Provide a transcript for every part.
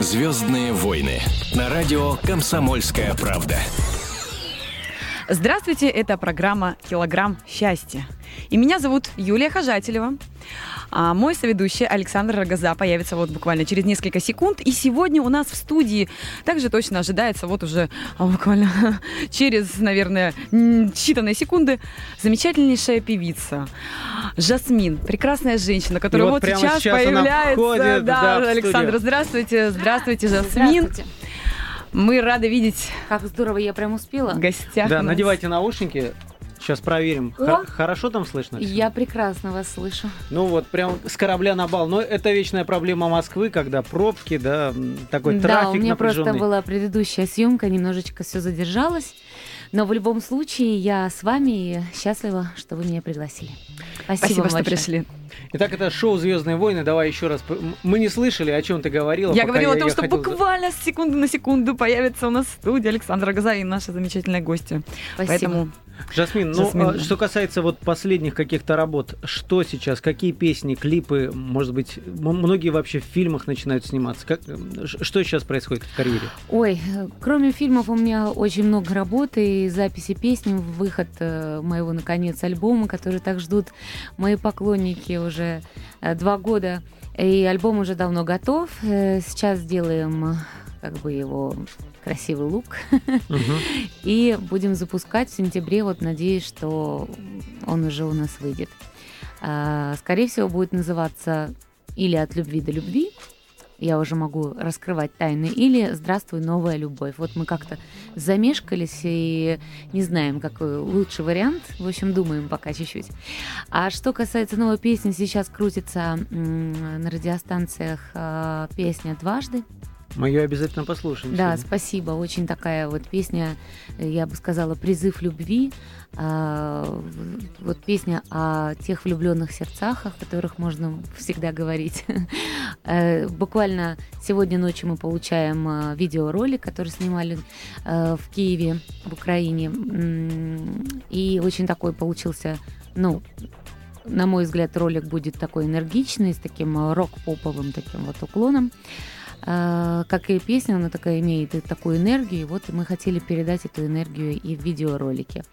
Звездные войны на радио Комсомольская правда. Здравствуйте, это программа «Килограмм счастья». И меня зовут Юлия Хожателева. А мой соведущий Александр Рогоза появится вот буквально через несколько секунд. И сегодня у нас в студии также точно ожидается вот уже а, буквально через, наверное, считанные секунды замечательнейшая певица Жасмин. Прекрасная женщина, которая вот, вот сейчас, сейчас появляется. Входит, да, да, Александр, здравствуйте. Здравствуйте, Жасмин. Здравствуйте. Мы рады видеть Как здорово, я прям успела. в гостях. Да, у нас. надевайте наушники. Сейчас проверим. О! Хор- хорошо там слышно? Я прекрасно вас слышу. Ну вот, прям с корабля на бал. Но это вечная проблема Москвы, когда пробки, да, такой да, трафик у меня просто была предыдущая съемка, немножечко все задержалось. Но в любом случае я с вами и счастлива, что вы меня пригласили. Спасибо, Спасибо, вам что большое. пришли. Итак, это шоу Звездные войны. Давай еще раз. Мы не слышали, о чем ты говорила. Я говорила о том, я что хотел за- буквально с секунды на секунду появится у нас в студии Александра и наша замечательная гостья. Спасибо. Поэтому Жасмин, ну, Жасмин. а, что касается вот последних каких-то работ, что сейчас, какие песни, клипы, может быть, многие вообще в фильмах начинают сниматься. Как, что сейчас происходит в карьере? Ой, кроме фильмов у меня очень много работы и записи песен, выход э, моего, наконец, альбома, который так ждут мои поклонники уже э, два года. И альбом уже давно готов. Э, Сейчас делаем э, как бы его красивый лук. И будем запускать в сентябре. Вот надеюсь, что он уже у нас выйдет. А, Скорее всего, будет называться или «От любви до любви», я уже могу раскрывать тайны, или «Здравствуй, новая любовь». Вот мы как-то замешкались и не знаем, какой лучший вариант. В общем, думаем пока чуть-чуть. А что касается новой песни, сейчас крутится на радиостанциях а, песня «Дважды». Мы ее обязательно послушаем. Да, сегодня. спасибо. Очень такая вот песня, э, я бы сказала, призыв любви. А, Вот песня о тех влюбленных сердцах, о которых можно всегда говорить. Э, Буквально сегодня ночью мы получаем э, видеоролик, который снимали э, в Киеве, в Украине. И очень такой получился, ну, на мой взгляд, ролик будет такой энергичный, с таким рок-поповым таким вот уклоном. А, как и песня, она такая имеет и такую энергию, и вот мы хотели передать эту энергию и в видеоролике.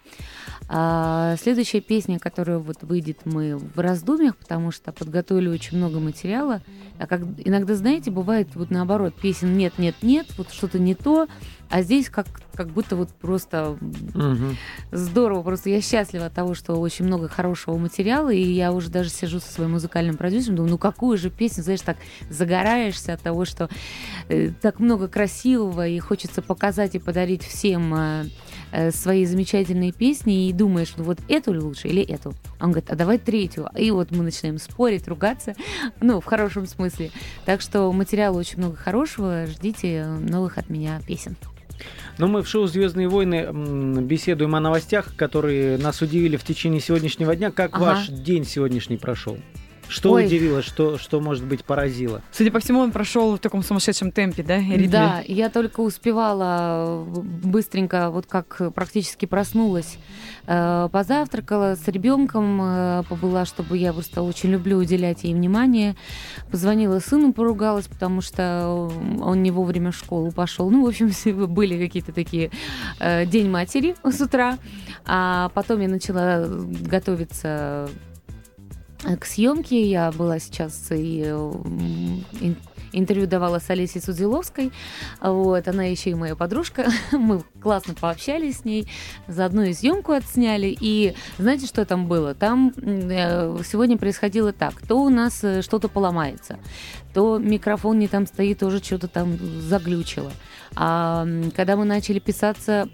А, следующая песня, которая вот выйдет, мы в раздумьях, потому что подготовили очень много материала. А как иногда, знаете, бывает вот наоборот, песен нет, нет, нет, вот что-то не то, а здесь как, как будто вот просто Мгм. Здорово, просто я счастлива от того, что очень много хорошего материала, и я уже даже сижу со своим музыкальным продюсером, думаю, ну какую же песню, знаешь, так загораешься от того, что э, так много красивого, и хочется показать и подарить всем э, э, свои замечательные песни, и думаешь, ну вот эту ли лучше или эту? Он говорит, а давай третью. И вот мы начинаем спорить, ругаться, ну, в хорошем смысле. Так что материала очень много хорошего, ждите новых от меня песен. Но мы в шоу Звездные войны беседуем о новостях, которые нас удивили в течение сегодняшнего дня. Как Ага. ваш день сегодняшний прошел? Что Ой. удивило, что, что, может быть, поразило? Судя по всему, он прошел в таком сумасшедшем темпе, да, ритме? Да, я только успевала э, быстренько, вот как практически проснулась, э, позавтракала с ребенком, э, побыла, чтобы я просто очень люблю уделять ей внимание. Позвонила сыну, поругалась, потому что он не вовремя в школу пошел. Ну, в общем, были какие-то такие день матери с утра. А потом я начала готовиться к съемке. Я была сейчас и э, интервью давала с Олесей Судзиловской. Вот, она еще и моя подружка. Мы классно пообщались с ней, заодно и съемку отсняли. И знаете, что там было? Там э, сегодня происходило так. То у нас э, что-то поломается, то микрофон не там стоит, тоже что-то там заглючило. А когда мы начали писаться,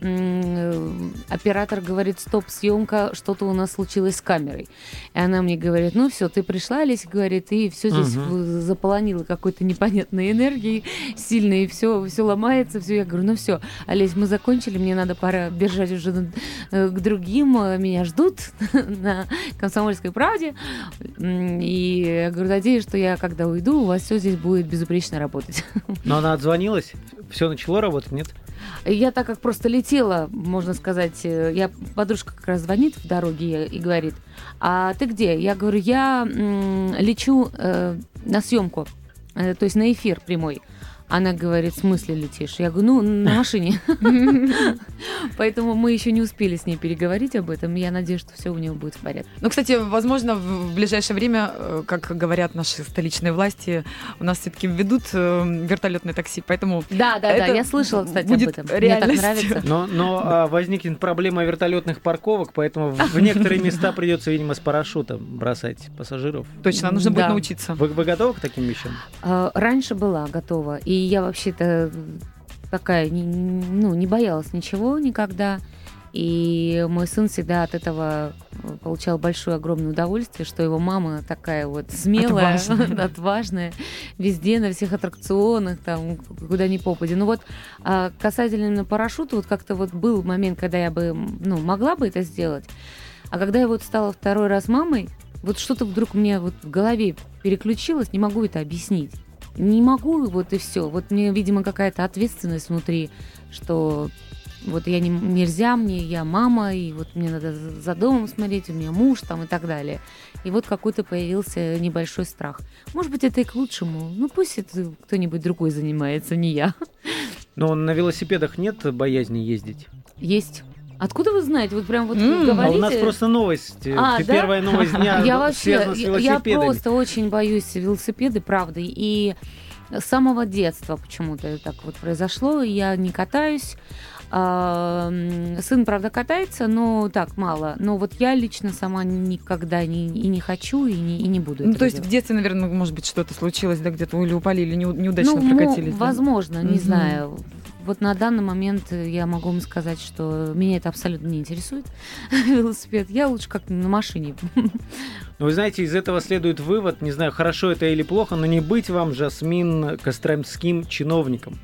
оператор говорит, стоп, съемка, что-то у нас случилось с камерой. И она мне говорит, ну все, ты пришла, Олеся говорит, и все здесь в- заполонило какой-то непонятной энергией сильной, и все, все ломается, все. Я говорю, ну все, Олесь, мы закончили, мне надо пора бежать уже э, к другим, э, меня ждут на комсомольской правде. И я говорю, надеюсь, что я, когда уйду, у вас все здесь будет безупречно работать. Но она отзвонилась, все начало работать, нет? Я так как просто летела, можно сказать, э, я подружка как раз звонит в дороге и говорит, а ты где? Я говорю, я м, лечу э, на съемку, э, то есть на эфир прямой. Она говорит, в смысле летишь? Я говорю, ну, на машине. Поэтому мы еще не успели с ней переговорить об этом. Я надеюсь, что все у нее будет в порядке. Ну, кстати, возможно, в ближайшее время, э, как говорят наши столичные власти, у нас все-таки введут э, вертолетное такси, поэтому Да, да, да, я слышала, кстати, об этом. Мне так нравится. Но, но а, возникнет проблема вертолетных парковок, поэтому в, некоторые места придется, видимо, с парашютом бросать пассажиров. точно нужно будет научиться. Вы, вы готовы к таким вещам? А, Раньше была готова, и я вообще-то такая, не- ну, не боялась ничего никогда. И мой сын всегда от этого э, получал большое, огромное удовольствие, что его мама такая вот смелая, Отважная. отважная, везде, на всех аттракционах, там, куда ни попади. Ну вот, а касательно парашюта, вот как-то вот был момент, когда я бы, ну, могла бы это сделать, а когда я вот стала второй раз мамой, вот что-то вдруг мне вот в голове переключилось, не могу это объяснить. Не могу, вот и все. Вот мне, видимо, какая-то ответственность внутри, что вот я не, нельзя мне, я мама, и вот мне надо за домом смотреть, у меня муж там и так далее. И вот какой-то появился небольшой страх. Может быть, это и к лучшему. Ну, пусть это кто-нибудь другой занимается, не я. Но на велосипедах нет боязни ездить. Есть. Откуда вы знаете? Вот прям вот М, говорите. А у нас просто новость. А, да? Первая новость дня я вообще, я- я просто очень боюсь велосипеды, правда. И с самого детства почему-то это так вот произошло. Я не катаюсь. А, сын, правда, катается, но так мало. Но вот я лично сама никогда не, и не хочу, и не, и не буду. Ну, то есть в делать. детстве, наверное, может быть, что-то случилось, да, где-то или упали, или неу- неудачно ну, прокатились. да? возможно, не Мгм. знаю. Вот на данный момент я могу вам сказать, что меня это абсолютно не интересует, велосипед. Я лучше как на машине. Ну, Вы знаете, из этого следует вывод, не знаю, хорошо это или плохо, но не быть вам, Жасмин, костромским чиновником.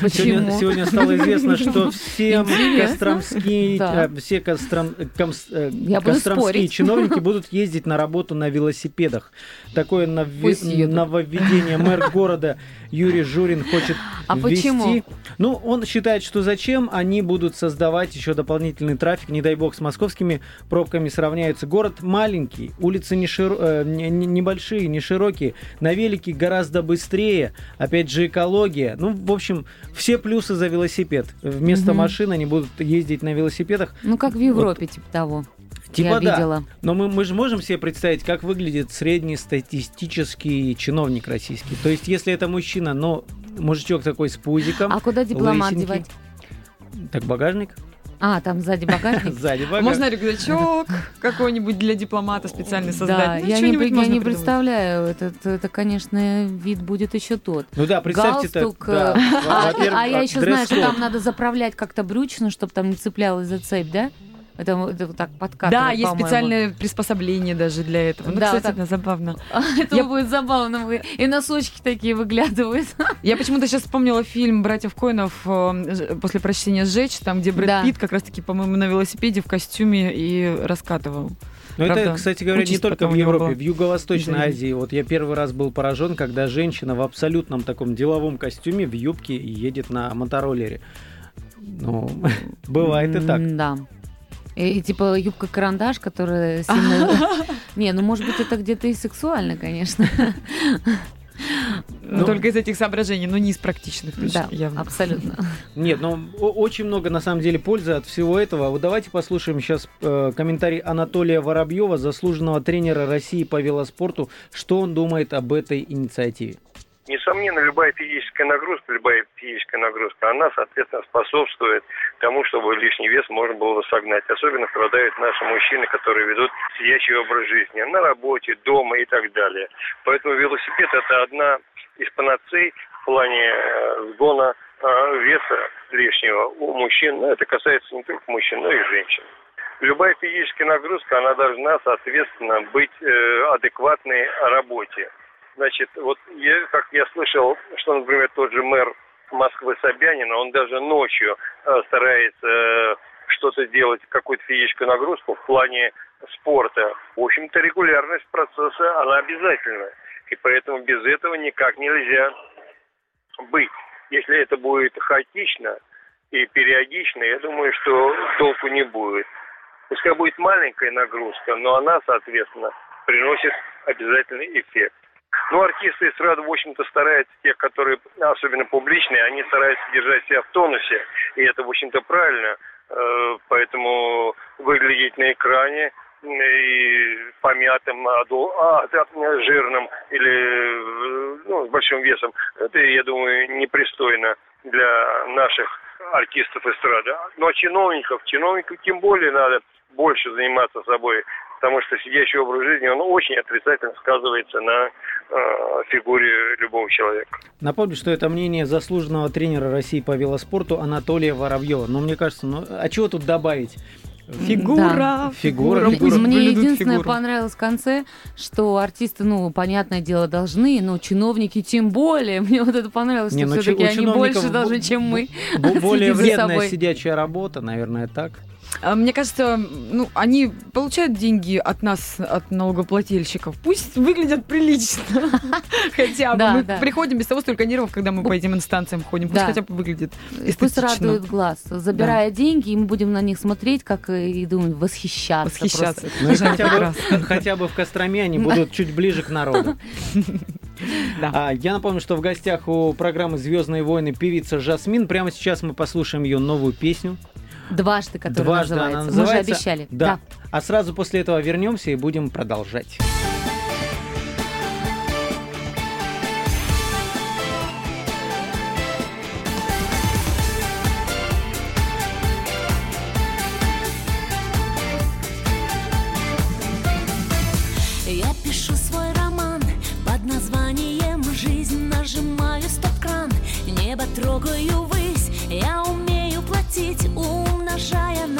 Сегодня, Почему? сегодня стало известно, что всем костромские, Да. э, все костром- комс- э, буду костромские чиновники будут ездить на работу на велосипедах. Такое нови- нововведение мэр города Юрий Журин хочет А ввести. почему? Ну, он считает, что зачем они будут создавать еще дополнительный трафик, не дай бог, с московскими пробками сравняются. Город маленький, улицы не широ- э, не- не- небольшие, не широкие, на велике гораздо быстрее, опять же экология. Ну, в общем, все плюсы за велосипед. Вместо Мгм. машин они будут ездить на велосипедах. Ну, как в Европе, типа того. Типа я да. видела. Но мы, мы же можем себе представить, как выглядит среднестатистический чиновник российский. То есть, если это мужчина, но мужичок такой с пузиком, А куда дипломат лысенький. девать? так багажник, А, там сзади багажник. сзади А багажник. Можно рюкзачок какой-нибудь для дипломата специально Да, создать? Ну, я не, я не представляю. Это, это, конечно, вид будет еще тот. Ну да, представьте. Галстук. да. А, а я еще знаю, что там надо заправлять как-то брючно, чтобы там не цеплялась за цепь, да? Это, это вот так подкатывать, Да, есть по-моему. специальное приспособление даже для этого. Ну, Да, кстати, так. это забавно. Это Я- будет забавно. И носочки такие выглядывают. Я почему-то сейчас вспомнила фильм «Братьев Коинов» э, после прочтения «Сжечь», там, где Брэд Да. Питт как раз-таки, по-моему, на велосипеде в костюме и раскатывал. Но это, Правда, кстати говоря, не только в Европе, в Юго-Восточной. Азии. Вот я первый раз был поражен, когда женщина в абсолютном таком деловом костюме, в юбке, и едет на мотороллере. Ну, бывает и так. Да. И, и типа юбка-карандаш, которая сильно... Не, ну может быть это где-то и сексуально, конечно. Ну, Ну, только из этих соображений, но не из практичных, точно, Да, явно. абсолютно. Нет, ну о- очень много на самом деле пользы от всего этого. Вот давайте послушаем сейчас э, комментарий Анатолия Воробьева, заслуженного тренера России по велоспорту, что он думает об этой инициативе. Несомненно, любая физическая нагрузка, любая физическая нагрузка, она, соответственно, способствует тому, чтобы лишний вес можно было согнать. Особенно страдают наши мужчины, которые ведут сидячий образ жизни на работе, дома и так далее. Поэтому велосипед – это одна из панацей в плане э, сгона э, веса лишнего у мужчин. Но это касается не только мужчин, но и женщин. Любая физическая нагрузка, она должна, соответственно, быть э, адекватной работе. Значит, вот я, как я слышал, что, например, тот же мэр Москвы Собянин, он даже ночью э, старается э, что-то делать, какую-то физическую нагрузку в плане спорта. В общем-то, регулярность процесса, она обязательна. И поэтому без этого никак нельзя быть. Если это будет хаотично и периодично, я думаю, что толку не будет. Пускай будет маленькая нагрузка, но она, соответственно, приносит обязательный эффект. Ну, артисты эстрады, в общем-то, стараются, тех, которые особенно публичные, они стараются держать себя в тонусе, и это, в общем-то, правильно. Э, поэтому выглядеть на экране и помятым, а, а, жирным или ну, с большим весом, это, я думаю, непристойно для наших артистов эстрады. Ну, а чиновников, чиновников тем более надо больше заниматься собой, потому что сидящий образ жизни, он очень отрицательно сказывается на э, фигуре любого человека. Напомню, что это мнение заслуженного тренера России по велоспорту Анатолия Воробьева. Но мне кажется, ну а чего тут добавить? Фигура, да. фигура, фигура. Мне единственное фигуру. понравилось в конце, что артисты, ну, понятное дело, должны, но чиновники тем более. Мне вот это понравилось, Не, что ну, все-таки они больше должны, чем мы. Более вредная сидячая работа, наверное, так. А, мне кажется, ну, они получают деньги от нас, от налогоплательщиков. Пусть выглядят прилично. Хотя бы. Мы приходим без того столько нервов, когда мы по этим инстанциям ходим. Пусть хотя бы выглядит Пусть радует глаз. Забирая деньги, и мы будем на них смотреть, как и думать, восхищаться. Восхищаться. Хотя бы в Костроме они будут чуть ближе к народу. А, я напомню, что в гостях у программы «Звездные войны» певица Жасмин. Прямо сейчас мы послушаем ее новую песню. Дважды, которая Дважды называется. Она называется. Мы же обещали. Да. да. А сразу после этого вернемся и будем продолжать. Я пишу свой роман под названием «Жизнь», нажимаю стоп-кран, небо трогаю высь, я умею платить ум умножая на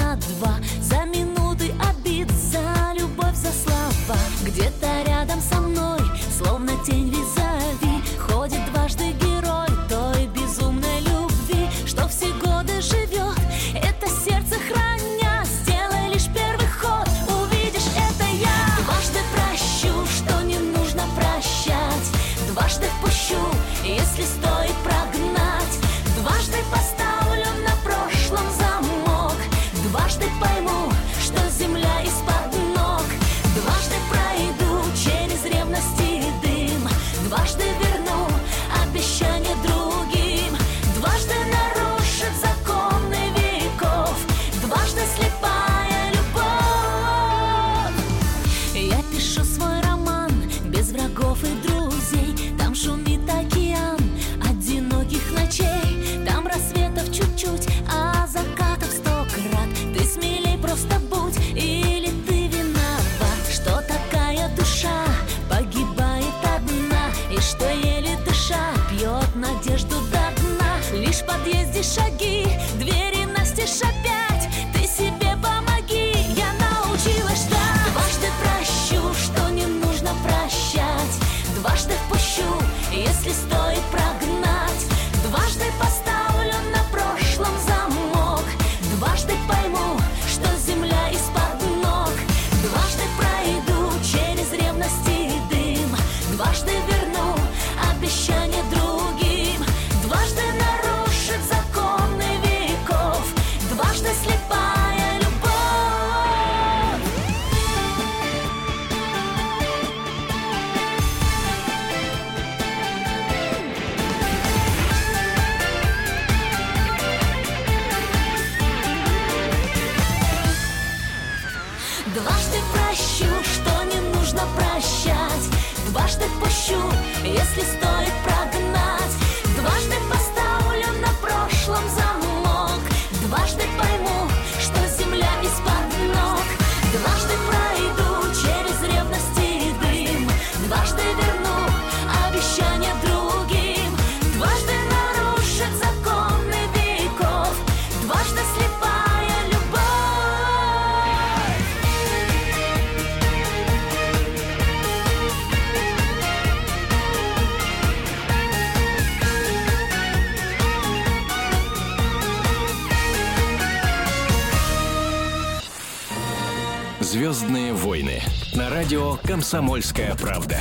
«Звездные войны» на радио «Комсомольская правда».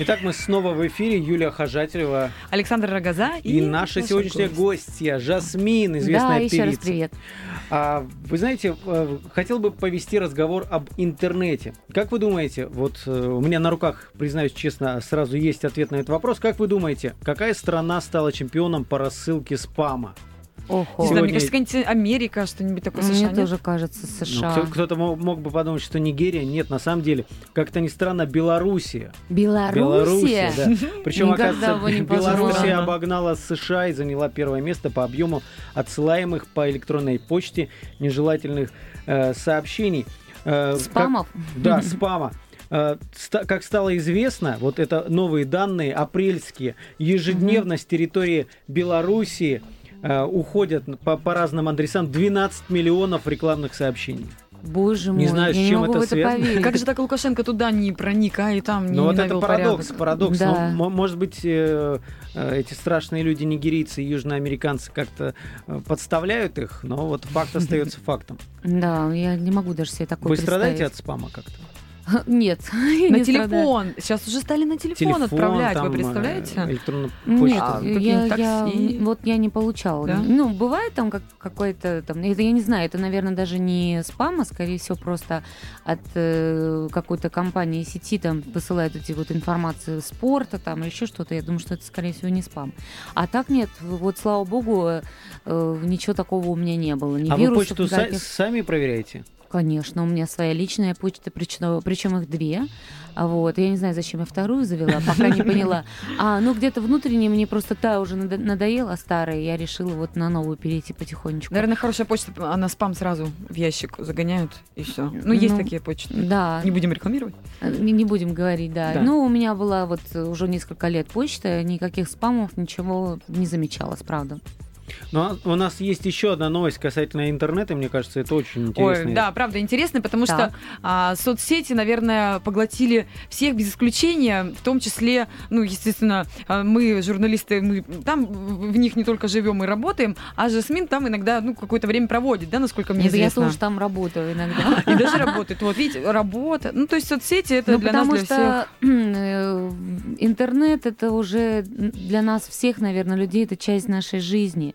Итак, мы снова в эфире. Юлия Хожателева Александр Рогоза и, и, наша сегодняшняя гость. гостья Жасмин, известная да, еще певица. раз привет. А, вы знаете, э, хотел бы повести разговор об интернете. Как вы думаете, вот э, у меня на руках, признаюсь честно, сразу есть ответ на этот вопрос. Как вы думаете, какая страна стала чемпионом по рассылке спама? Охо. Не знаю, мне кажется, какая-нибудь Америка, что-нибудь такое США. Мне нет? тоже кажется Ну, США. кто- кто-то мо- мог бы подумать, что Нигерия. Нет, на самом деле, как-то ни странно, Белоруссия. Белоруссия? да. Причем, оказывается, Белоруссия обогнала США и заняла первое место по объему отсылаемых по электронной почте нежелательных э, сообщений. Э, как- Спамов? Да, спама. Э, Как стало известно, вот это новые данные, апрельские, ежедневно с территории Белоруссии э, уходят по, по разным адресам 12 миллионов рекламных сообщений. Боже мой, Не знаю, с я не чем могу это в это связано. поверить. Как же так Лукашенко туда не проник, а и там не Ну вот это парадокс, порядок? парадокс. Да. Но, мо- может быть, э, э, эти страшные люди, нигерийцы и южноамериканцы, как-то э, подставляют их, но вот факт остается фактом. Да, я не могу даже себе такое Вы страдаете от представить. спама как-то? Нет, На не страдаю. телефон. Сейчас уже стали на телефон, отправлять, там, вы э, представляете? электронную Нет, А, почту. я, какие-нибудь я- такси? вот я не получала. Да? Ну, бывает там как, какой-то там, это я не знаю, это, наверное, даже не спам, а скорее всего просто от э, какой-то компании сети там посылают эти вот информации спорта там или еще что-то. Я думаю, что это, скорее всего, не спам. А так нет, вот слава богу, э, ничего такого у меня не было. Ни А вы вирусов почту са- никаких. сами проверяете? Конечно, у меня своя личная почта, причем, причем их две. А Вот. Я не знаю, зачем я вторую завела, пока не поняла. А, ну где-то внутренне мне просто та уже надо- надоела старая, я решила вот на новую перейти потихонечку. Наверное, хорошая почта, она спам сразу в ящик загоняют, и все. Ну, есть Ну, такие почты. Да, Не будем рекламировать. не, не будем говорить, да. Да. Ну, у меня была вот уже несколько лет почта, никаких спамов, ничего не замечалась, правда. Но у нас есть еще одна новость касательно интернета, мне кажется, это очень интересно. Ой, да, правда, интересно, потому Так. что а, соцсети, наверное, поглотили всех без исключения, в том числе, ну, естественно, а, мы, журналисты, мы там в них не только живем и работаем, а Жасмин там иногда, ну, какое-то время проводит, да, насколько мне Нет, я известно. тоже там работаю иногда. И даже работает. Вот, видите, работа. Ну, то есть соцсети это Ну, для нас, потому для всех. что э, интернет это уже для нас всех, наверное, людей, это часть нашей жизни.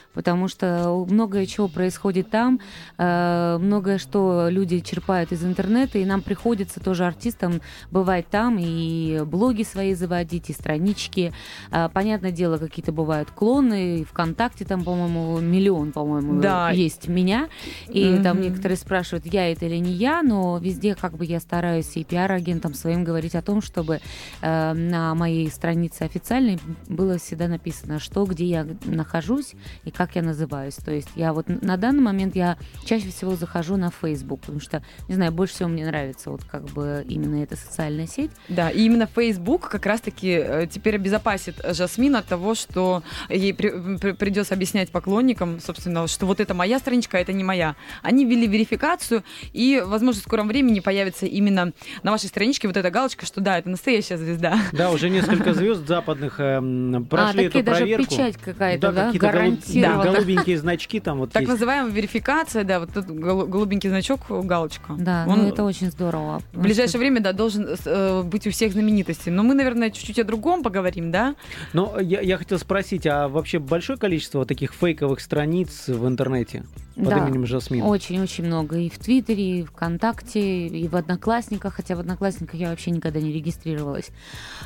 Потому что многое чего происходит там, э, многое что люди черпают из интернета, и нам приходится тоже артистам бывать там и блоги свои заводить, и странички. А, Понятное дело, какие-то бывают клоны, и ВКонтакте там, по-моему, миллион, по-моему, Да. есть меня. И там Мгм. некоторые спрашивают, я это или не я, но везде как бы я стараюсь и пиар-агентам своим говорить о том, чтобы э, на моей странице официальной было всегда написано, что, где я нахожусь и как я называюсь. То есть я вот на данный момент я чаще всего захожу на Facebook, потому что, не знаю, больше всего мне нравится вот как бы именно эта социальная сеть. Да, и именно Facebook как раз-таки э, теперь обезопасит Жасмин от того, что ей при- при- придется объяснять поклонникам, собственно, что вот это моя страничка, а это не моя. Они ввели верификацию, и, возможно, в скором времени появится именно на вашей страничке вот эта галочка, что да, это настоящая звезда. Да, уже несколько звезд западных эм, прошли а, такие эту даже проверку. печать какая-то, да, какие-то голуб- да, голубенькие значки там вот Так есть. называемая верификация, да, вот голу- голубенький значок, галочка. Да, Он ну это очень здорово. в ближайшее время, да, должен э, быть у всех знаменитостей. Но мы, наверное, чуть-чуть о другом поговорим, да? Но я, я хотел спросить, а вообще большое количество вот таких фейковых страниц в интернете под Да. именем Жасмин? Очень-очень много. И в Твиттере, и ВКонтакте, и в Одноклассниках, хотя в Одноклассниках я вообще никогда не регистрировалась.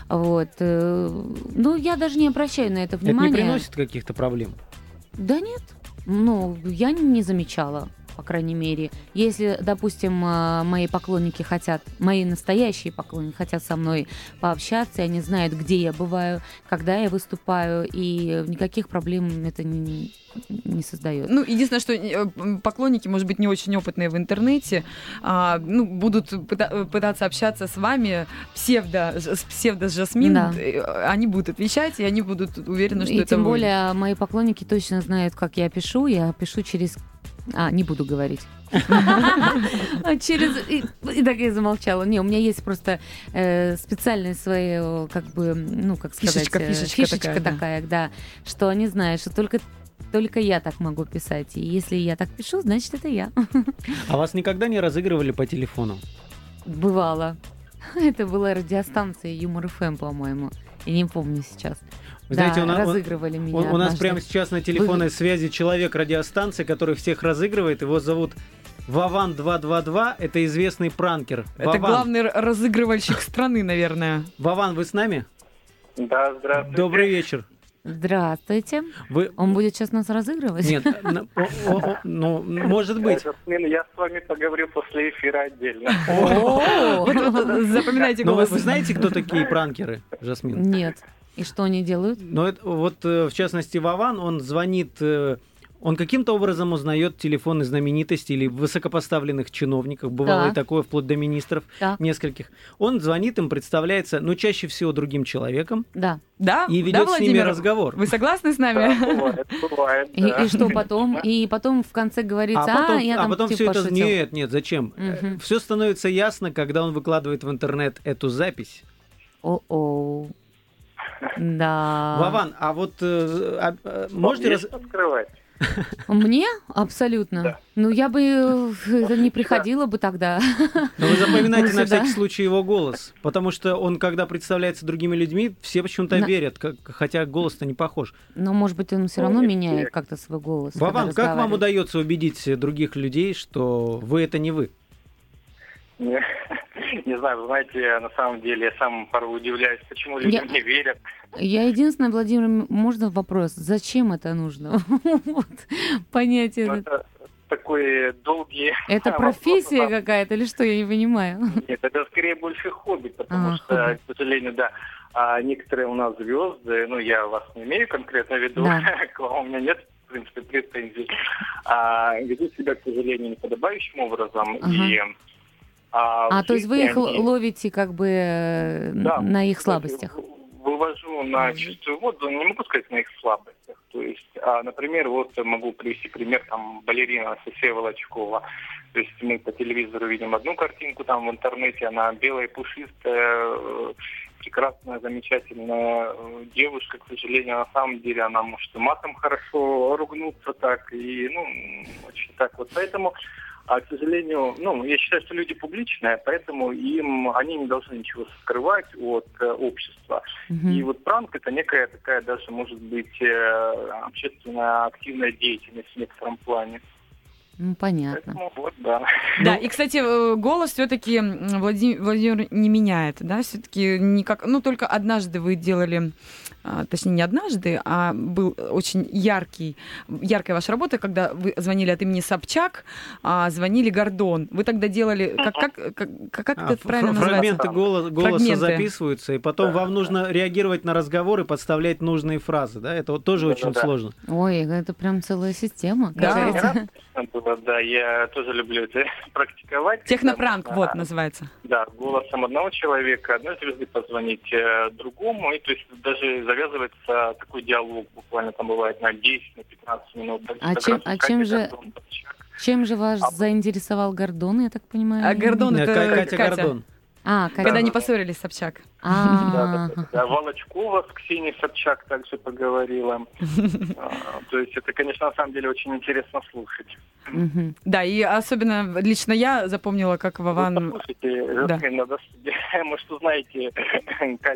Вот. э, Ну, я даже не обращаю на это Это внимания. не приносит каких-то проблем? Да нет. Ну, я не замечала, по крайней мере. Если, допустим, э, мои поклонники хотят, мои настоящие поклонники хотят со мной пообщаться, и они знают, где я бываю, когда я выступаю, и никаких проблем это не, не создает. Ну, единственное, что э, поклонники, может быть, не очень опытные в интернете, а, ну, будут э, пытаться общаться с вами псевдо, с псевдо Жасмин, Да. они будут отвечать, и они будут уверены, что и это тем вы. более мои поклонники точно знают, как я пишу. Я пишу через... А, не буду говорить. А, Через... И, так я замолчала. Не, у меня есть просто э, специальная своя, как бы, ну, как сказать... Фишечка, э, фишечка такая, да. такая, да. Что они знают, что только только я так могу писать. И если я так пишу, значит, это я. А вас никогда не разыгрывали по телефону? Бывало. Это была радиостанция Юмор ФМ, по-моему. Я не помню сейчас. Вы да, знаете, у, на- он- разыгрывали меня. у- у нас прямо сейчас на телефонной связи человек радиостанции, который всех разыгрывает. Его зовут Вован 222. Это известный пранкер. Это Вован, главный разыгрывальщик страны, наверное. Вован, вы с нами? Да, здравствуйте. Добрый вечер. Здравствуйте. Вы... Он будет сейчас нас разыгрывать? Нет, ну, может быть. Жасмин, я с вами поговорю после эфира отдельно. Вот, запоминайте вы, голос. вы знаете, кто такие пранкеры, Жасмин? Нет. И что они делают? Ну, это, вот, э, в частности, Вован, он звонит, э, он каким-то образом узнает телефоны знаменитостей или высокопоставленных чиновников, бывало Да. и такое, вплоть до министров Так. нескольких. Он звонит им, представляется, ну, чаще всего другим человеком, Да. Да, и да, ведет с ними разговор. Вы согласны с Да, нами? бывает, бывает, И, да. и что потом? И потом в конце говорится, А потом, а, я а там потом типа все это... пошутил». Нет, нет, зачем? Мгм. Все становится ясно, когда он выкладывает в интернет эту запись. О-о. Да. Вован, а вот э, а, э, можете... Раз- что скрывать? Мне? Абсолютно. Да. Ну, я бы э, это не приходила бы тогда. Но вы запоминайте на Сюда. всякий случай его голос, потому что он, когда представляется другими людьми, все почему-то На- верят, как- хотя голос-то не похож. Но, может быть, он все равно Ну, меняет нет. как-то свой голос. Вован, как вам удается убедить других людей, что вы это не вы? Не, не знаю, вы знаете, на самом деле я сам порой удивляюсь, почему люди Я- мне верят. Я единственное, Владимир, можно вопрос? Зачем это нужно? Вот, понятие. Но это. такой долгий... Это профессия какая-то или что? Я не понимаю. Нет, это скорее больше хобби, потому А, что, хобби. к сожалению, да, а некоторые у нас звезды, ну, я вас не имею конкретно в виду, Да. к вам у меня нет, в принципе, претензий, а, ведут себя, к сожалению, неподобающим образом. Ага. И, а, А, то есть вы их они- ловите как бы э, Да. на их слабостях? Вывожу на чистую воду, не могу сказать на их слабостях. То есть, а, например, вот могу привести пример, там, балерина Анастасия Волочкова. То есть мы по телевизору видим одну картинку, там в интернете она белая, пушистая, э, прекрасная, замечательная э, девушка. К сожалению, на самом деле она может и матом хорошо ругнуться так, и, ну, очень так вот. Поэтому а, к сожалению, ну, я считаю, что люди публичные, поэтому им они не должны ничего скрывать от э, общества. Мгм. И вот пранк это некая такая даже может быть э, общественная активная деятельность в некотором плане. Ну, понятно. Поэтому вот, да. Да, и, кстати, э, голос все-таки Владимир, Владимир не меняет, да, все-таки никак, ну, только однажды вы делали, точнее, не однажды, а был очень яркий, яркая ваша работа, когда вы звонили от имени Собчак, а звонили Гордон. Вы тогда делали, как, как, как, как А, это правильно фр- называется? фрагменты голос- голоса Фрагменты. записываются, и потом вам нужно реагировать на разговоры, подставлять нужные фразы, да? Это вот тоже очень Да-да-да. сложно. Ой, это прям целая система. Да. какая-то. Было, да, я тоже люблю это практиковать. Технопранк, вот а, называется. Да, голосом одного человека, одной звезды позвонить э, другому, и то есть даже завязывается такой диалог, буквально там бывает на 10, на 15 минут. А что чем- а чем же- Гордон. Чем же вас А- заинтересовал Гордон, я так понимаю? А Гордон это Ка- Катя Катя. Гордон. А, Катя. Когда они поссорились, Собчак. А, Да, да, да, да. Волочкова с Ксенией Собчак также поговорила. А, То есть это, конечно, на самом деле очень интересно слушать. Да, и особенно лично я запомнила, как Вы Вован... послушайте, Да. Жасмин, надо, может, узнаете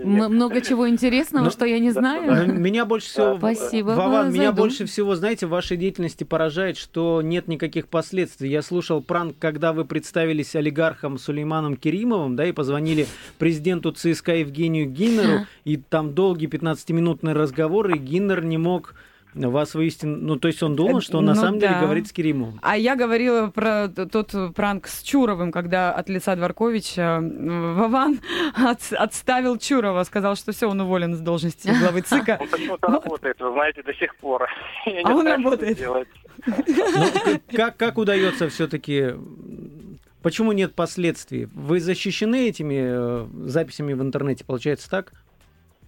Много чего интересного, Ну, что я не знаю. меня больше всего, Спасибо, Вован, меня зайду. больше всего, знаете, в вашей деятельности поражает, что нет никаких последствий. Я слушал пранк, когда вы представились олигархом Сулейманом Керимовым, да, и позвонили президенту ЦСКА Евгению Гиннеру, и там долгий 15-минутный разговор, и Гиннер не мог вас вывести, ну, то есть он думал, что он на Ну самом деле да. говорит с Керимовым. А я говорила про тот пранк с Чуровым, когда от лица Дворковича Вован от- отставил Чурова, сказал, что все, он уволен с должности главы ЦИКа. Он почему-то работает, вы знаете, до сих пор. Я не А он знаю, работает. делать. Ну, как, как удается все-таки... Почему нет последствий? Вы защищены этими э, записями в интернете, получается так?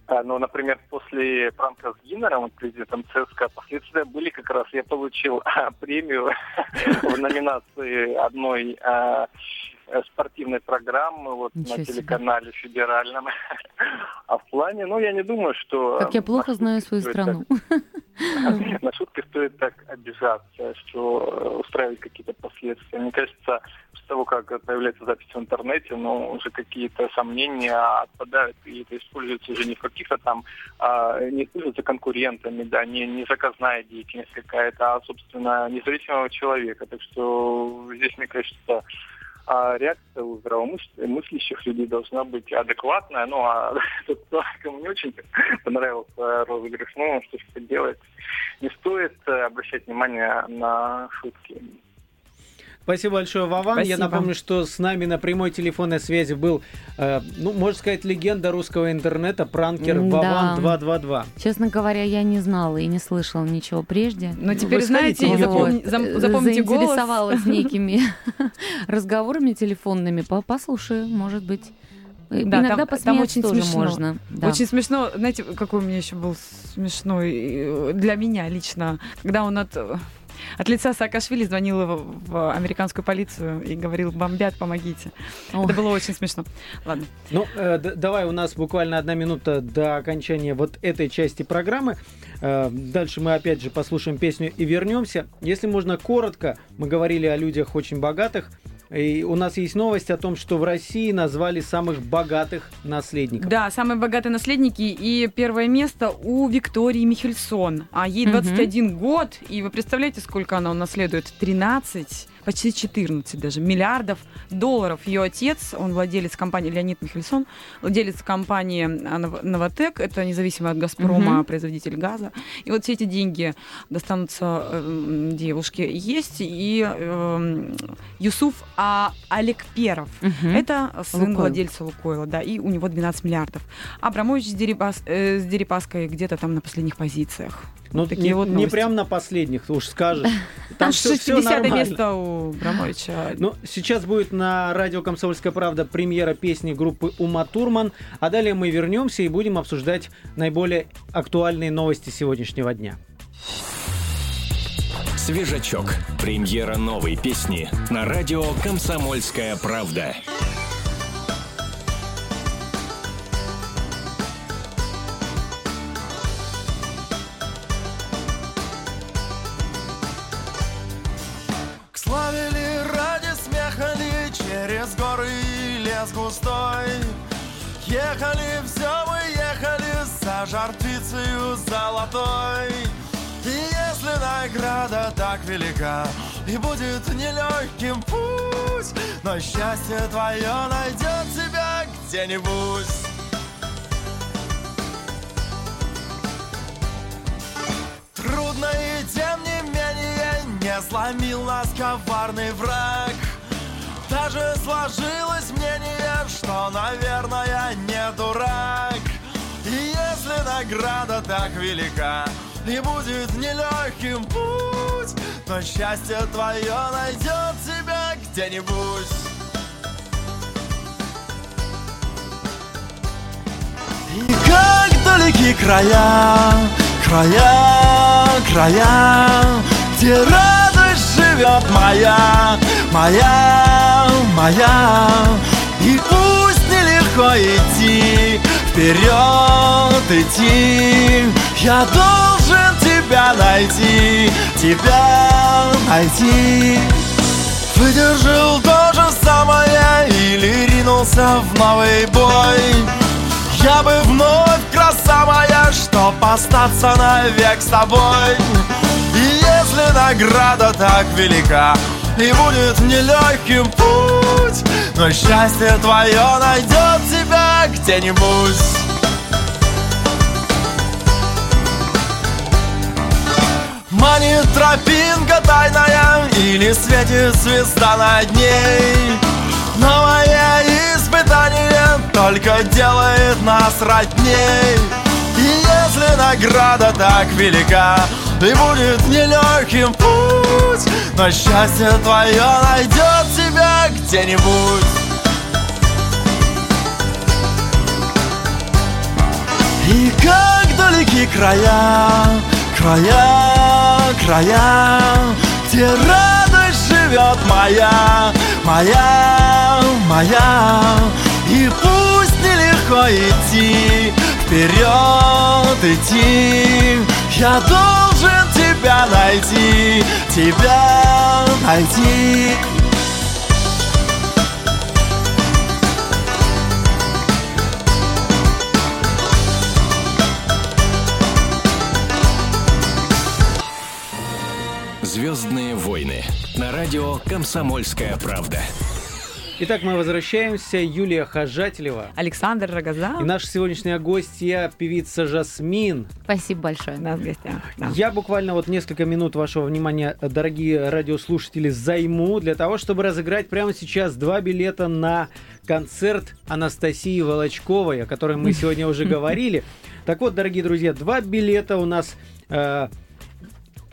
А, Ну, например, после пранка с Гиннером, президентом ЦСКА, последствия были как раз, я получил а, премию в номинации одной а, спортивной программы вот Ничего на себе. телеканале федеральном. А в плане, ну, я не думаю, что... Как я плохо знаю свою страну. на шутки стоит так обижаться, что устраивать какие-то последствия. Мне кажется, после того, как появляется запись в интернете, ну, уже какие-то сомнения отпадают, и это используется уже не в каких-то там, а, не используется конкурентами, да, не, не заказная деятельность какая-то, а, собственно, независимого человека. Так что здесь, мне кажется, а реакция у здравомыслящих людей должна быть адекватная. Ну, а тот, кому не очень понравился розыгрыш, ну, что ж поделать. Не стоит э, обращать внимание на шутки. Спасибо большое, Вован. Спасибо. Я напомню, что с нами на прямой телефонной связи был, э, ну, можно сказать, легенда русского интернета, пранкер да. Вован 222. Честно говоря, я не знала и не слышала ничего прежде. Но теперь Вы знаете, вот, запомни, запомните заинтересовалась некими разговорами телефонными. Послушаю, может быть. Да, Иногда там, там очень тоже смешно. можно. Да. Очень смешно. Знаете, какой у меня еще был смешной э, для меня лично, когда он от от лица Саакашвили звонил в американскую полицию и говорил, бомбят, помогите. Ой. Это было очень смешно. Ладно. Ну, э, давай, у нас буквально одна минута до окончания вот этой части программы. Э, дальше мы опять же послушаем песню и вернемся. Если можно коротко, мы говорили о людях очень богатых. И у нас есть новость о том, что в России назвали самых богатых наследников. Да, самые богатые наследники. И первое место у Виктории Михельсон. А ей 21 угу. год. И вы представляете, сколько она унаследует? 13 почти 14 даже миллиардов долларов. Ее отец, он владелец компании Леонид Михельсон, владелец компании Новотек, это независимый от Газпрома угу. производитель газа. И вот все эти деньги достанутся э, девушке. Есть и э, Юсуф а, Алекперов. Угу. Это сын Лукойл. владельца Лукойла, да, и у него 12 миллиардов. Абрамович с, Дерипас, э, с Дерипаской где-то там на последних позициях. Ну, такие не, вот не прям на последних, ты уж скажешь. Там все, 60 место у Брамовича. Ну, сейчас будет на радио «Комсомольская правда» премьера песни группы «Ума Турман», а далее мы вернемся и будем обсуждать наиболее актуальные новости сегодняшнего дня. Свежачок. Премьера новой песни на радио «Комсомольская правда». Лес густой. Ехали, все мы ехали за жартвицею золотой. И если награда так велика И будет нелегким путь Но счастье твое найдет тебя где-нибудь. Трудно и тем не менее Не сломил нас коварный враг даже сложилось мнение, что, наверное, не дурак. И если награда так велика И будет нелегким путь Но счастье твое найдет тебя где-нибудь. И как далеки края, края, края Где радость живет моя, моя, моя. И пусть нелегко идти, вперед идти. Я должен тебя найти, тебя найти. Выдержал то же самое или ринулся в новый бой? Я бы вновь, краса моя, чтоб остаться навек с тобой. И если награда так велика, и будет нелегким путь Но счастье твое найдет тебя где-нибудь. Манит тропинка тайная Или светит звезда над ней Новое испытание Только делает нас родней. И если награда так велика И будет нелегким путь но счастье твое найдет тебя где-нибудь. И как далеки края, края, края Где радость живет моя, моя, моя. И пусть нелегко идти, вперед идти Я должен тебя найти, тебя найти. «Звездные войны» на радио «Комсомольская правда». Итак, мы возвращаемся. Юлия Хожателева. Александр Рогоза. И наша сегодняшняя гостья, певица Жасмин. Спасибо большое. нас в гостях. да. Я буквально вот несколько минут вашего внимания, дорогие радиослушатели, займу для того, чтобы разыграть прямо сейчас два билета на концерт Анастасии Волочковой, о которой мы сегодня уже говорили. Так вот, дорогие друзья, два билета у нас... э,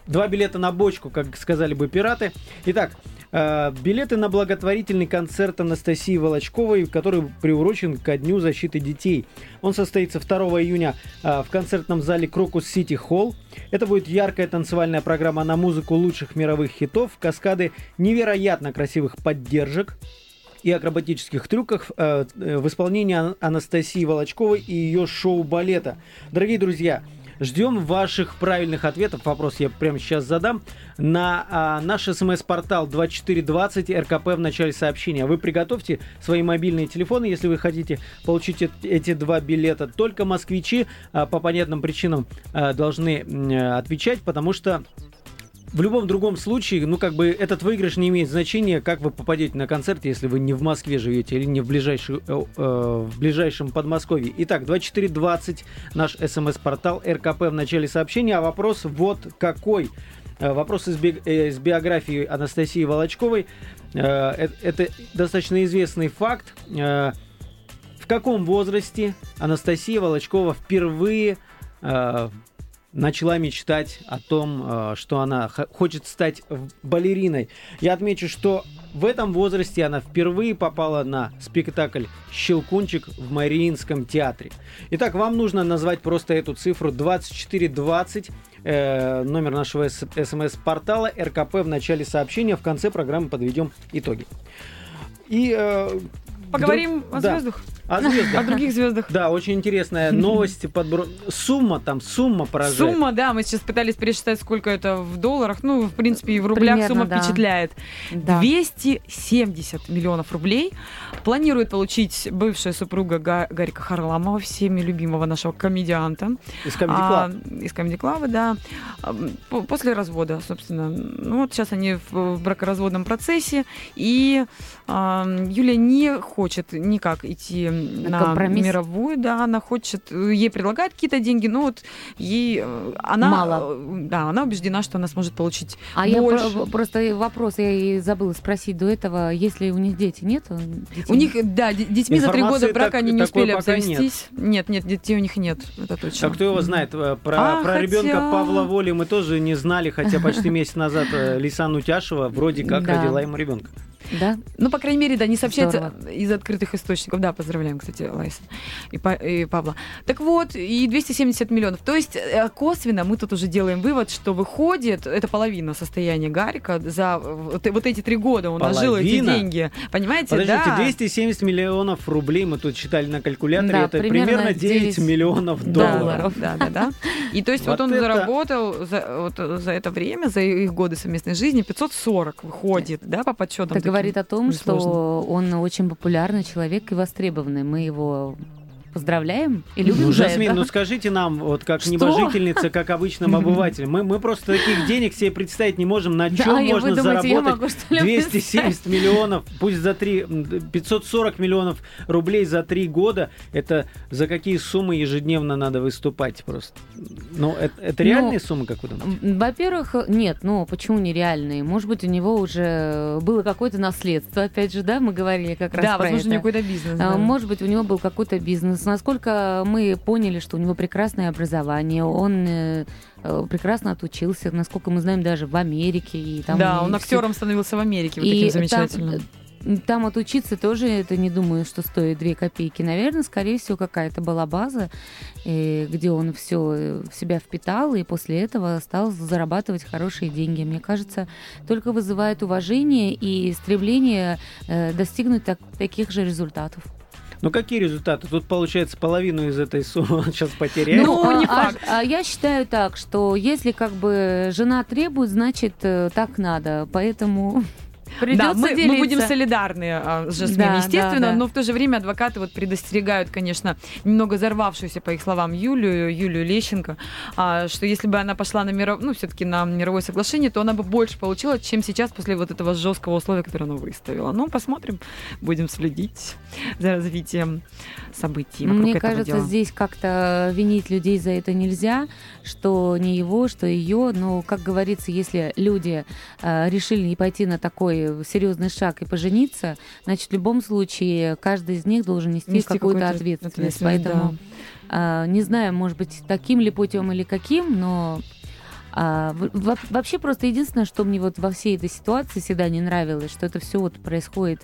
Два билета на бочку, как сказали бы пираты. Итак, э, билеты на благотворительный концерт Анастасии Волочковой, который приурочен ко Дню защиты детей. Он состоится 2 июня э, в концертном зале Крокус Сити Холл. Это будет яркая танцевальная программа на музыку лучших мировых хитов, каскады невероятно красивых поддержек и акробатических трюках э, э, в исполнении Ан- Анастасии Волочковой и ее шоу-балета. Дорогие друзья, ждем ваших правильных ответов. Вопрос я прямо сейчас задам. На а, наш смс-портал 2420 РКП в начале сообщения. Вы приготовьте свои мобильные телефоны, если вы хотите получить эт- эти два билета. Только москвичи а, по понятным причинам а, должны э, отвечать, потому что в любом другом случае, ну, как бы этот выигрыш не имеет значения, как вы попадете на концерт, если вы не в Москве живете или не в, ближайшей, э, э, в ближайшем Подмосковье. Итак, 2420 наш смс-портал РКП в начале сообщения. А вопрос вот какой. Э, Вопрос из, би- э, из биографии Анастасии Волочковой. Это достаточно известный факт. В каком возрасте Анастасия Волочкова впервые начала мечтать о том, э, что она хочет стать балериной. Я отмечу, что в этом возрасте она впервые попала на спектакль «Щелкунчик» в Мариинском театре. Итак, вам нужно назвать просто эту цифру 2420, э, номер нашего смс-портала РКП в начале сообщения. В конце программы подведем итоги. И э, Поговорим вдруг- о да, звездах, О звездах. о других звездах. Да, очень интересная новость. Подбро... Сумма там, сумма поражает. Сумма, да, мы сейчас пытались пересчитать, сколько это в долларах. Ну, в принципе, и в рублях Примерно, сумма да. впечатляет. Да. 270 миллионов рублей планирует получить бывшая супруга Га- Гарика Харламова, всеми любимого нашего комедианта. Из Comedy А, Club. из Comedy Club, да. А, После развода, собственно. Ну, вот сейчас они в, в бракоразводном процессе, и а, Юлия не хочет никак идти на компромисс. мировую, да, она хочет, ей предлагают какие-то деньги, но вот ей, э, она, Мало. э, да, она убеждена, что она сможет получить А я больше. про- просто вопрос, я и забыла спросить до этого, если у них дети нет? детей У них, да, де- детьми за три года брака так- они не успели пока нет. обзавестись. Нет. нет, детей у них нет, это точно. А кто его знает? Э, Про, А, про хотя- ребенка Павла Воли мы тоже не знали, хотя почти месяц назад э, Лисан Утяшева вроде как Да. родила ему ребенка. Да? Ну, по крайней мере, да, не сообщается Здорово. из открытых источников. Да, поздравляем, кстати, Лайса и, Па- и Павла. Так вот, и 270 миллионов. То есть э, косвенно мы тут уже делаем вывод, что выходит, это половина состояния Гарика за вот, вот эти три года он нажил эти деньги. Понимаете, Подождите, да? 270 миллионов рублей мы тут считали на калькуляторе. Да, это примерно примерно 9 9 миллионов долларов. Да, да, да. И то есть вот, Вот он это- заработал за, вот, за это время, за их годы совместной жизни 540 выходит, да, по подсчетам. Это. Говорит о том, что он очень популярный человек и востребованный. Мы его поздравляем и любим Ну, Жасмин, это. ну скажите нам, вот как Что? небожительница, как обычным обывателем, мы, мы просто таких денег себе представить не можем, на Да, чем и можно думаете, заработать могу, что ли, 270 миллионов, пусть за три, м, 540 миллионов рублей за три года, это за какие суммы ежедневно надо выступать просто? Ну, это, это Ну, реальные суммы, как вы думаете? Во-первых, нет, ну почему нереальные? Может быть, у него уже было какое-то наследство, опять же, да, мы говорили как раз Да, про возможно, у него это. какой-то бизнес. Да. Может быть, у него был какой-то бизнес. Насколько мы поняли, что у него прекрасное образование, он э, э, прекрасно отучился, насколько мы знаем, даже в Америке. И там да, и он все- актером становился в Америке, вот И таким там, замечательным. э, Там отучиться тоже, это не думаю, что стоит две копейки. Наверное, скорее всего, какая-то была база, э, где он все в себя впитал, и после этого стал зарабатывать хорошие деньги. Мне кажется, только вызывает уважение и стремление достигнуть так- таких же результатов. Ну какие результаты? Тут получается половину из этой суммы он сейчас потеряет. Ну, а- не а- факт. а я считаю так, что если как бы жена требует, значит э, так надо, поэтому придется мы, мы делиться. будем солидарны а, с Жасминой, Да, естественно, да, да. но в то же время адвокаты вот предостерегают, конечно, немного взорвавшуюся, по их словам, Юлию, Юлию Лещенко, а, что если бы она пошла на миров... ну, все-таки на мировое соглашение, то она бы больше получила, чем сейчас после вот этого жесткого условия, которое она выставила. Ну, посмотрим, будем следить за развитием событий. вокруг Мне кажется, дела. здесь как-то винить людей за это нельзя, что не его, что ее. Но, как говорится, если люди э, решили пойти на такой серьезный шаг и пожениться, значит, в любом случае каждый из них должен нести, Нести какую-то ответственность. ответственность, Поэтому э, не знаю, может быть, таким ли путем или каким, но а, вообще просто единственное, что мне вот во всей этой ситуации всегда не нравилось, что это все вот происходит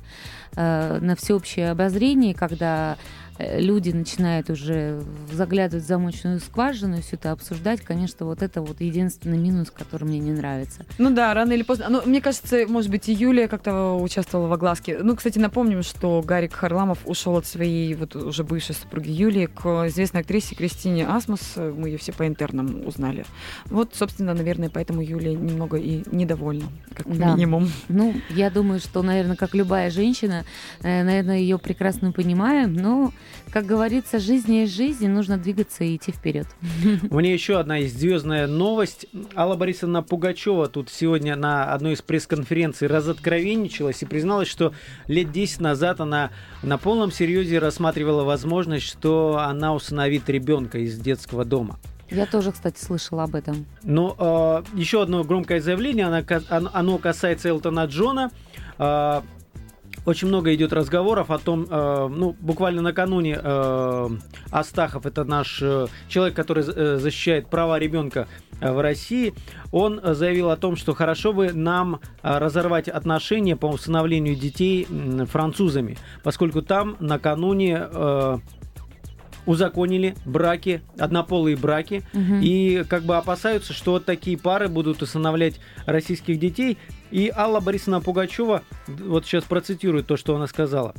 э, на всеобщее обозрение, когда люди начинают уже заглядывать в замочную скважину и все это обсуждать, конечно, вот это вот единственный минус, который мне не нравится. Ну да, рано или поздно. Ну, мне кажется, может быть, и Юлия как-то участвовала в огласке. Ну, кстати, напомним, что Гарик Харламов ушел от своей вот уже бывшей супруги Юлии к известной актрисе Кристине Асмус. Мы ее все по интернам узнали. Вот, собственно, наверное, поэтому Юлия немного и недовольна, как Да. минимум. Ну, я думаю, что, наверное, как любая женщина, э, наверное, ее прекрасно понимаем, но, как говорится, жизнь есть жизнь, нужно двигаться и идти вперед. У меня еще одна звездная новость. Алла Борисовна Пугачева тут сегодня на одной из пресс-конференций разоткровенничалась и призналась, что лет 10 назад она на полном серьезе рассматривала возможность, что она усыновит ребенка из детского дома. Я тоже, кстати, слышала об этом. Но э, еще одно громкое заявление, оно, оно- оно касается Элтона Джона. Э, очень много идет разговоров о том, э, ну, буквально накануне э, Астахов, это наш э, человек, который э, защищает права ребенка э, в России, он заявил о том, что хорошо бы нам э, разорвать отношения по усыновлению детей французами, поскольку там накануне э, узаконили браки, однополые браки, Мгм. и как бы опасаются, что вот такие пары будут усыновлять российских детей. И Алла Борисовна Пугачева, вот сейчас процитирую то, что она сказала.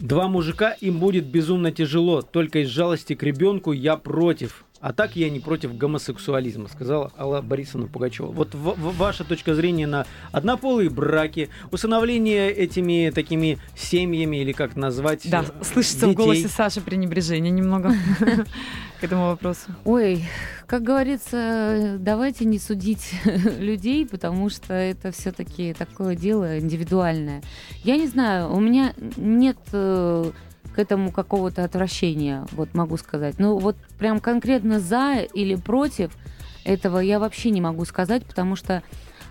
Два мужика, им будет безумно тяжело, только из жалости к ребенку я против. А так я не против гомосексуализма, сказала Алла Борисовна Пугачева. Вот в- в- ваша точка зрения на однополые браки, усыновление этими такими семьями, или как назвать Да, э, слышится в детей. голосе Саши пренебрежение немного к этому вопросу. Ой, как говорится, давайте не судить людей, потому что это все-таки такое дело индивидуальное. Я не знаю, у меня нет э, к этому какого-то отвращения, вот могу сказать. Ну вот прям конкретно за или против этого я вообще не могу сказать, потому что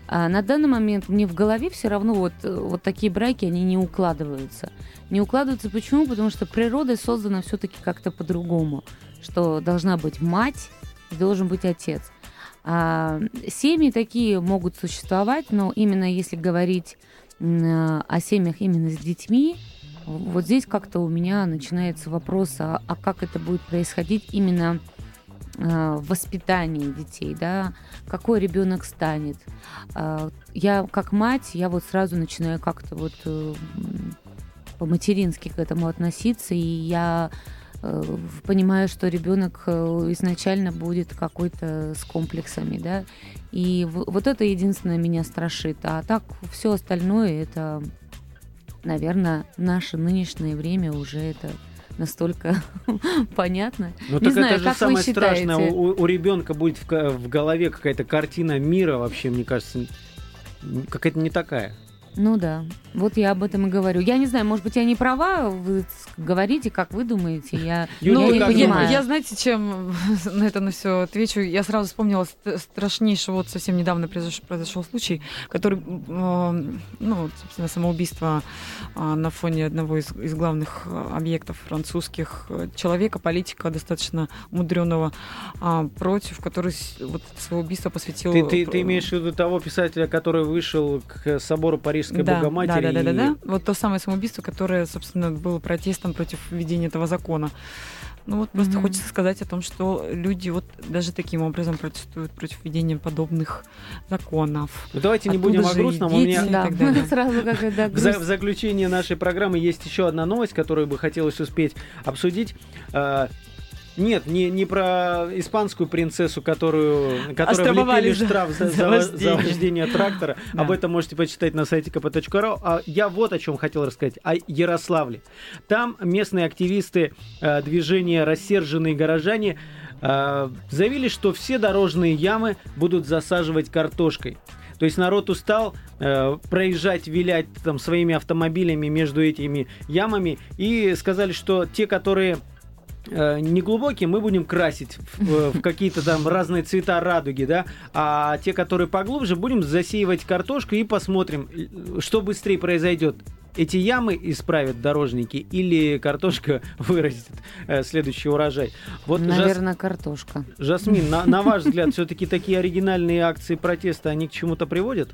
а, на данный момент мне в голове все равно вот, вот такие браки, они не укладываются. Не укладываются почему? Потому что природа создана все-таки как-то по-другому, что должна быть мать и должен быть отец. А, семьи такие могут существовать, но именно если говорить о семьях именно с детьми, вот здесь как-то у меня начинается вопрос, а, а как это будет происходить именно а, в воспитании детей, да, какой ребенок станет. А, Я как мать, я вот сразу начинаю как-то вот э, по-матерински к этому относиться, и я э, понимаю, что ребенок э, изначально будет какой-то с комплексами, да, и вот это единственное меня страшит, а так все остальное это, наверное, наше нынешнее время уже это настолько понятно. Ну Не так знаю, это же самое считаете? страшное. У, ребенка будет в, в голове какая-то картина мира вообще, мне кажется, какая-то не такая. Ну да, вот я об этом и говорю. Я не знаю, может быть, я не права, вы говорите, как вы думаете, я, Юля, я не я, понимаю. я, знаете, чем на это на все отвечу? Я сразу вспомнила ст- страшнейший, вот совсем недавно произошел, произошел случай, который, ну, вот, собственно, самоубийство а, на фоне одного из, из главных а, объектов французских э, человека, политика достаточно мудреного, а, против, который вот это свое убийство посвятил... Ты, ты, про- ты имеешь в виду того писателя, который вышел к собору Парижской Рижской Да, Богоматери. да, да, да, и- да, да. Вот то самое самоубийство, которое, собственно, было протестом против введения этого закона. Ну вот просто Мгм. хочется сказать о том, что люди вот даже таким образом протестуют против введения подобных законов. Ну, давайте не Оттуда будем о грустном. У меня и Да, так далее. сразу как да, в, за- грусть. в заключение нашей программы есть еще одна новость, которую бы хотелось успеть обсудить. Нет, не, не про испанскую принцессу, которую, Оштрафовали влепили за- штраф за, за вождение. за вождение трактора. Да. Об этом можете почитать на сайте kp.ru. А я вот о чем хотел рассказать. О Ярославле. Там местные активисты э, движения «Рассерженные горожане» э, заявили, что все дорожные ямы будут засаживать картошкой. То есть народ устал э, проезжать, вилять там своими автомобилями между этими ямами и сказали, что те, которые неглубокие, мы будем красить в, в какие-то там разные цвета радуги, да, а те, которые поглубже, будем засеивать картошку и посмотрим, э, что быстрее произойдет. Эти ямы исправят дорожники или картошка вырастет э, следующий урожай. Вот, Жас- Наверное, картошка. Жасмин, на, на ваш взгляд, все-таки такие оригинальные акции протеста, они к чему-то приводят?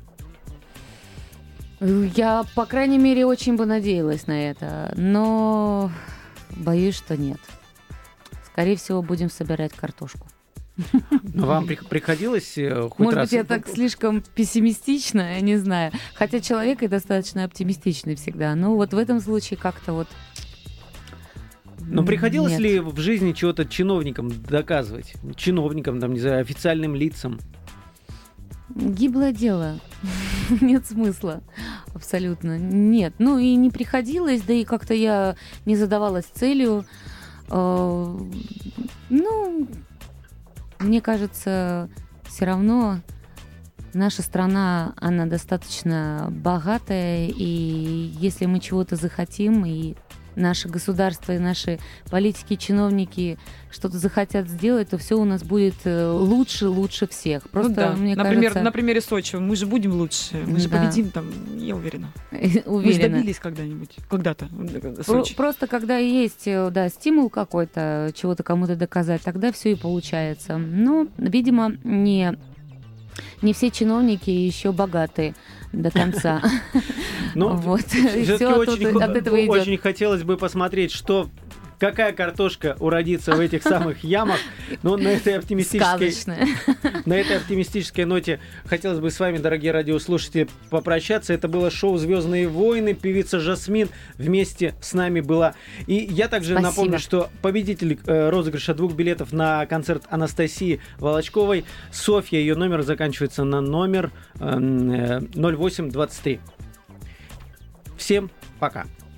Я, по крайней мере, очень бы надеялась на это, но боюсь, что нет. Скорее всего, будем собирать картошку. Но вам при- приходилось э, хоть Может раз... быть, я так слишком пессимистична, я не знаю. Хотя человек и достаточно оптимистичный всегда. Но вот в этом случае как-то вот... Но приходилось Нет. ли в жизни чего-то чиновникам доказывать? Чиновникам, там, не знаю, официальным лицам? Гиблое дело. Нет смысла. Абсолютно. Нет. Ну и не приходилось, да и как-то я не задавалась целью. Э, Ну, мне кажется, все равно наша страна, она достаточно богатая, и если мы чего-то захотим, и наше государство, и наши политики, чиновники что-то захотят сделать, то все у нас будет э, лучше, лучше всех. Ну Просто, да. мне Например, кажется, на примере Сочи мы же будем лучше, мы же Да. победим там, я уверена. Мы же уверена. добились когда-нибудь, когда-то. э, Сочи. Просто когда есть э, да, стимул какой-то, чего-то кому-то доказать, тогда все и получается. Но, видимо, не, не все чиновники еще богаты до конца. Ну, Вот. Всё очень, от этого идет. очень хотелось бы посмотреть, что какая картошка уродится в этих самых ямах. Но на этой оптимистической, Сказочная. на этой оптимистической ноте хотелось бы с вами, дорогие радиослушатели, попрощаться. Это было шоу «Звездные войны». Певица Жасмин вместе с нами была. И я также Спасибо. напомню, что победитель э, розыгрыша двух билетов на концерт Анастасии Волочковой, Софья, ее номер заканчивается на номер э, 0823. Всем пока.